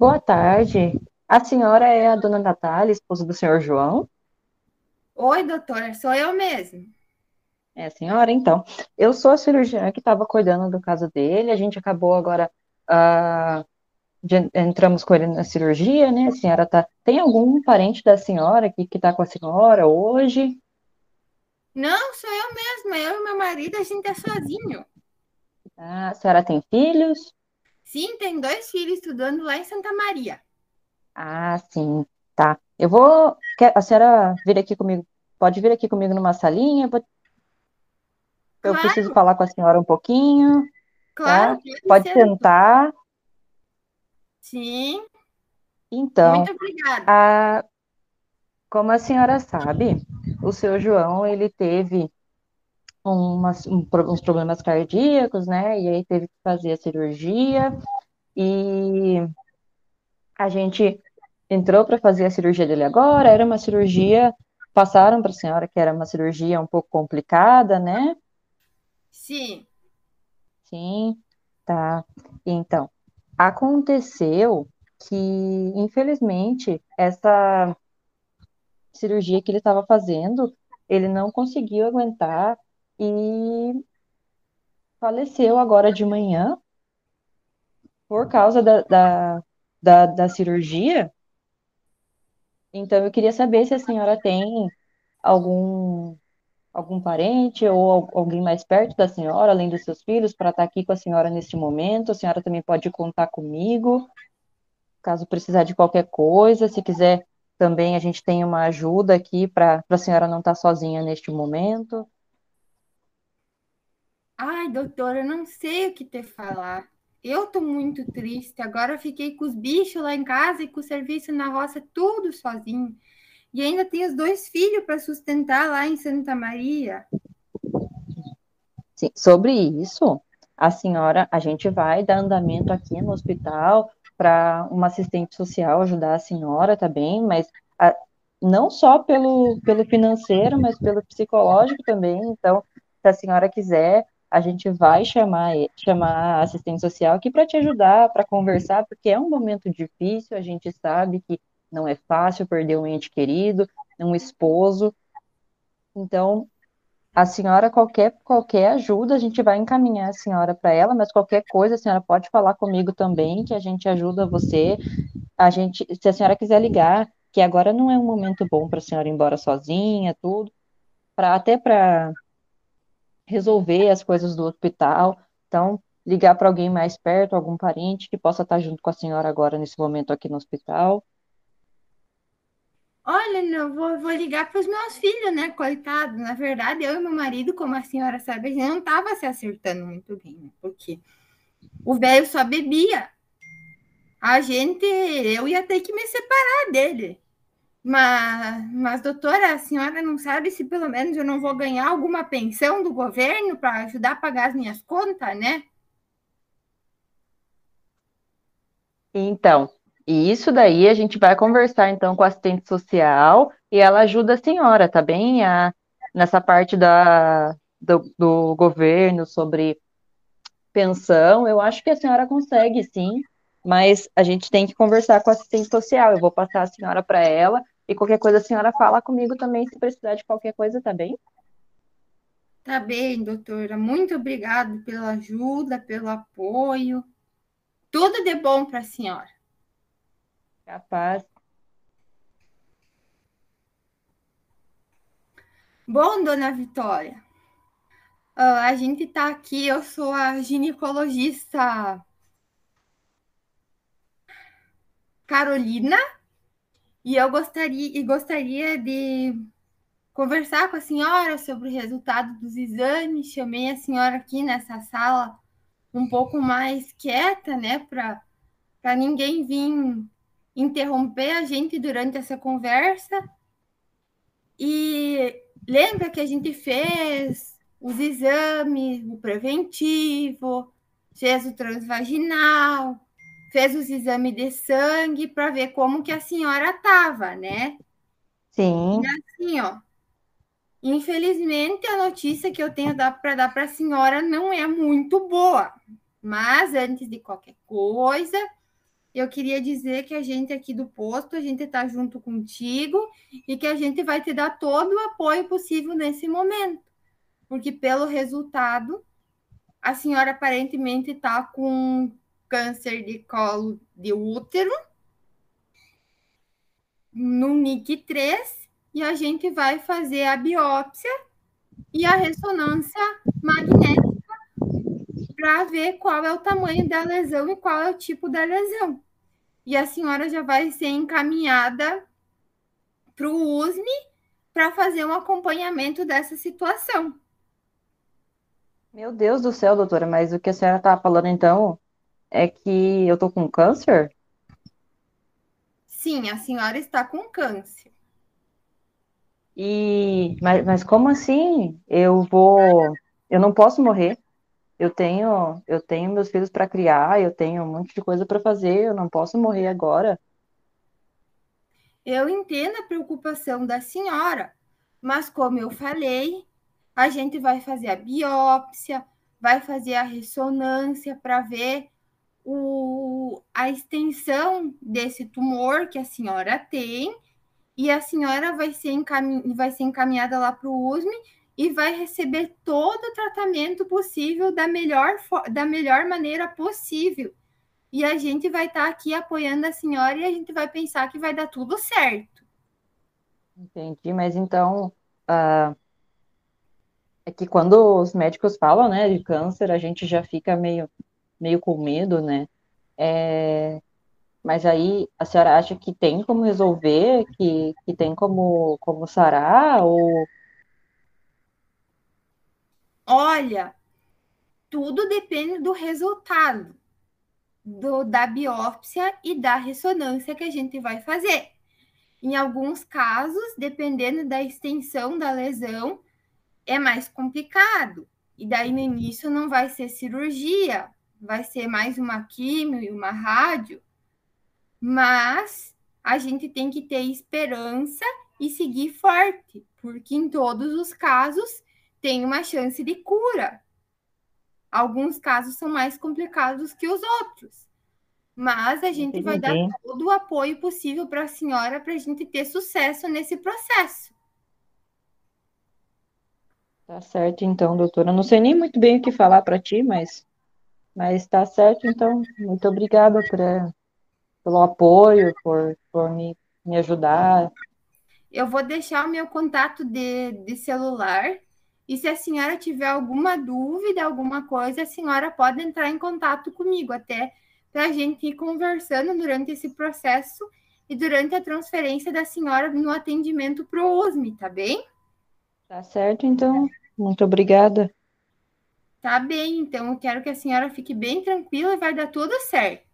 Boa tarde. A senhora é a dona Natália, esposa do senhor João? Oi, doutora, sou eu mesmo. É a senhora? Então, eu sou a cirurgiã que estava cuidando do caso dele. A gente acabou agora, uh, de, entramos com ele na cirurgia, né? A senhora tá. Tem algum parente da senhora aqui que está com a senhora hoje? Não, sou eu mesma. Eu e meu marido, a gente é sozinho. Ah, a senhora tem filhos? Sim, tem dois filhos estudando lá em Santa Maria. Ah, sim, tá. Eu vou. A senhora vir aqui comigo. Pode vir aqui comigo numa salinha? Eu Claro. preciso falar com a senhora um pouquinho. Claro, Tá? Pode ser. sentar. Sim, Então, muito obrigada. a, como a senhora sabe, o seu João, ele teve umas- um uns problemas cardíacos, né? E aí teve que fazer a cirurgia. E a gente entrou para fazer a cirurgia dele agora. Era uma cirurgia, passaram para a senhora que era uma cirurgia um pouco complicada, né? Sim. Sim, tá. Então, aconteceu que, infelizmente, essa cirurgia que ele estava fazendo, ele não conseguiu aguentar e faleceu agora de manhã por causa da, da, da, da cirurgia. Então, eu queria saber se a senhora tem algum, algum parente ou al- alguém mais perto da senhora, além dos seus filhos, para estar aqui com a senhora neste momento. A senhora também pode contar comigo, caso precisar de qualquer coisa. Se quiser, também a gente tem uma ajuda aqui para a senhora não estar sozinha neste momento. Ai, doutora, não sei o que te falar. Eu tô muito triste. Agora fiquei com os bichos lá em casa e com o serviço na roça, tudo sozinho. E ainda tem os dois filhos para sustentar lá em Santa Maria. Sim, sobre isso, a senhora, a gente vai dar andamento aqui no hospital para uma assistente social ajudar a senhora, tá bem? Mas a- não só pelo, pelo financeiro, mas pelo psicológico também. Então, se a senhora quiser, a gente vai chamar, chamar a assistente social aqui para te ajudar, para conversar, porque é um momento difícil, a gente sabe que não é fácil perder um ente querido, um esposo. Então, a senhora, qualquer, qualquer ajuda, a gente vai encaminhar a senhora para ela, mas qualquer coisa, a senhora pode falar comigo também, que a gente ajuda você. A gente, se a senhora quiser ligar, que agora não é um momento bom para a senhora ir embora sozinha, tudo, para até para resolver as coisas do hospital. Então, ligar para alguém mais perto, algum parente que possa estar junto com a senhora agora nesse momento aqui no hospital. Olha, não, vou, vou ligar para os meus filhos, né? Coitado. Na verdade, eu e meu marido, como a senhora sabe, a gente não estava se acertando muito bem, né? Porque o velho só bebia. A gente, eu ia ter que me separar dele. Mas, mas, doutora, a senhora não sabe se pelo menos eu não vou ganhar alguma pensão do governo para ajudar a pagar as minhas contas, né? Então, e isso daí a gente vai conversar então com a assistente social e ela ajuda a senhora, tá bem? A, nessa parte da, do, do governo sobre pensão, eu acho que a senhora consegue sim, mas a gente tem que conversar com a assistente social. Eu vou passar a senhora para ela e qualquer coisa a senhora fala comigo também se precisar de qualquer coisa, tá bem? Tá bem, doutora. Muito obrigada pela ajuda, pelo apoio. Tudo de bom para a senhora. Capaz. Bom, dona Vitória, ah, a gente está aqui, eu sou a ginecologista Carolina e eu gostaria, e gostaria de conversar com a senhora sobre o resultado dos exames. Chamei a senhora aqui nessa sala um pouco mais quieta, né, para ninguém vir interromper a gente durante essa conversa. E lembra que a gente fez os exames, o preventivo, fez o transvaginal, fez os exames de sangue para ver como que a senhora estava, né? Sim. E assim, ó, infelizmente a notícia que eu tenho para dar para a senhora não é muito boa. Mas antes de qualquer coisa, eu queria dizer que a gente aqui do posto, a gente está junto contigo e que a gente vai te dar todo o apoio possível nesse momento. Porque pelo resultado, a senhora aparentemente está com câncer de colo de útero no NIC 3 e a gente vai fazer a biópsia e a ressonância magnética para ver qual é o tamanho da lesão e qual é o tipo da lesão. E a senhora já vai ser encaminhada para o USME para fazer um acompanhamento dessa situação. Meu Deus do céu, doutora, mas o que a senhora está falando então é que eu tô com câncer? Sim, a senhora está com câncer. E mas, mas como assim? Eu vou, eu não posso morrer eu tenho, eu tenho meus filhos para criar, eu tenho um monte de coisa para fazer, eu não posso morrer agora. Eu entendo a preocupação da senhora, mas como eu falei, a gente vai fazer a biópsia, vai fazer a ressonância para ver o, a extensão desse tumor que a senhora tem, e a senhora vai ser, encamin, vai ser encaminhada lá para o USME e vai receber todo o tratamento possível da melhor, da melhor maneira possível. E a gente vai estar tá aqui apoiando a senhora e a gente vai pensar que vai dar tudo certo. Entendi, mas então uh, é que quando os médicos falam, né, de câncer, a gente já fica meio, meio com medo, né? É, mas aí a senhora acha que tem como resolver, que, que tem como, como sarar, ou Olha, tudo depende do resultado do, da biópsia e da ressonância que a gente vai fazer. Em alguns casos, dependendo da extensão da lesão, é mais complicado. E daí no início não vai ser cirurgia, vai ser mais uma químio e uma rádio. Mas a gente tem que ter esperança e seguir forte, porque em todos os casos tem uma chance de cura. Alguns casos são mais complicados que os outros. Mas a gente Entendi. vai dar todo o apoio possível para a senhora para a gente ter sucesso nesse processo. Tá certo, então, doutora. Não sei nem muito bem o que falar para ti, mas mas tá certo, então. Muito obrigada por, pelo apoio, por, por me, me ajudar. Eu vou deixar o meu contato de, de celular e se a senhora tiver alguma dúvida, alguma coisa, a senhora pode entrar em contato comigo até para a gente ir conversando durante esse processo e durante a transferência da senhora no atendimento para o USME, tá bem? Tá certo, então. Muito obrigada. Tá bem, então eu quero que a senhora fique bem tranquila e vai dar tudo certo.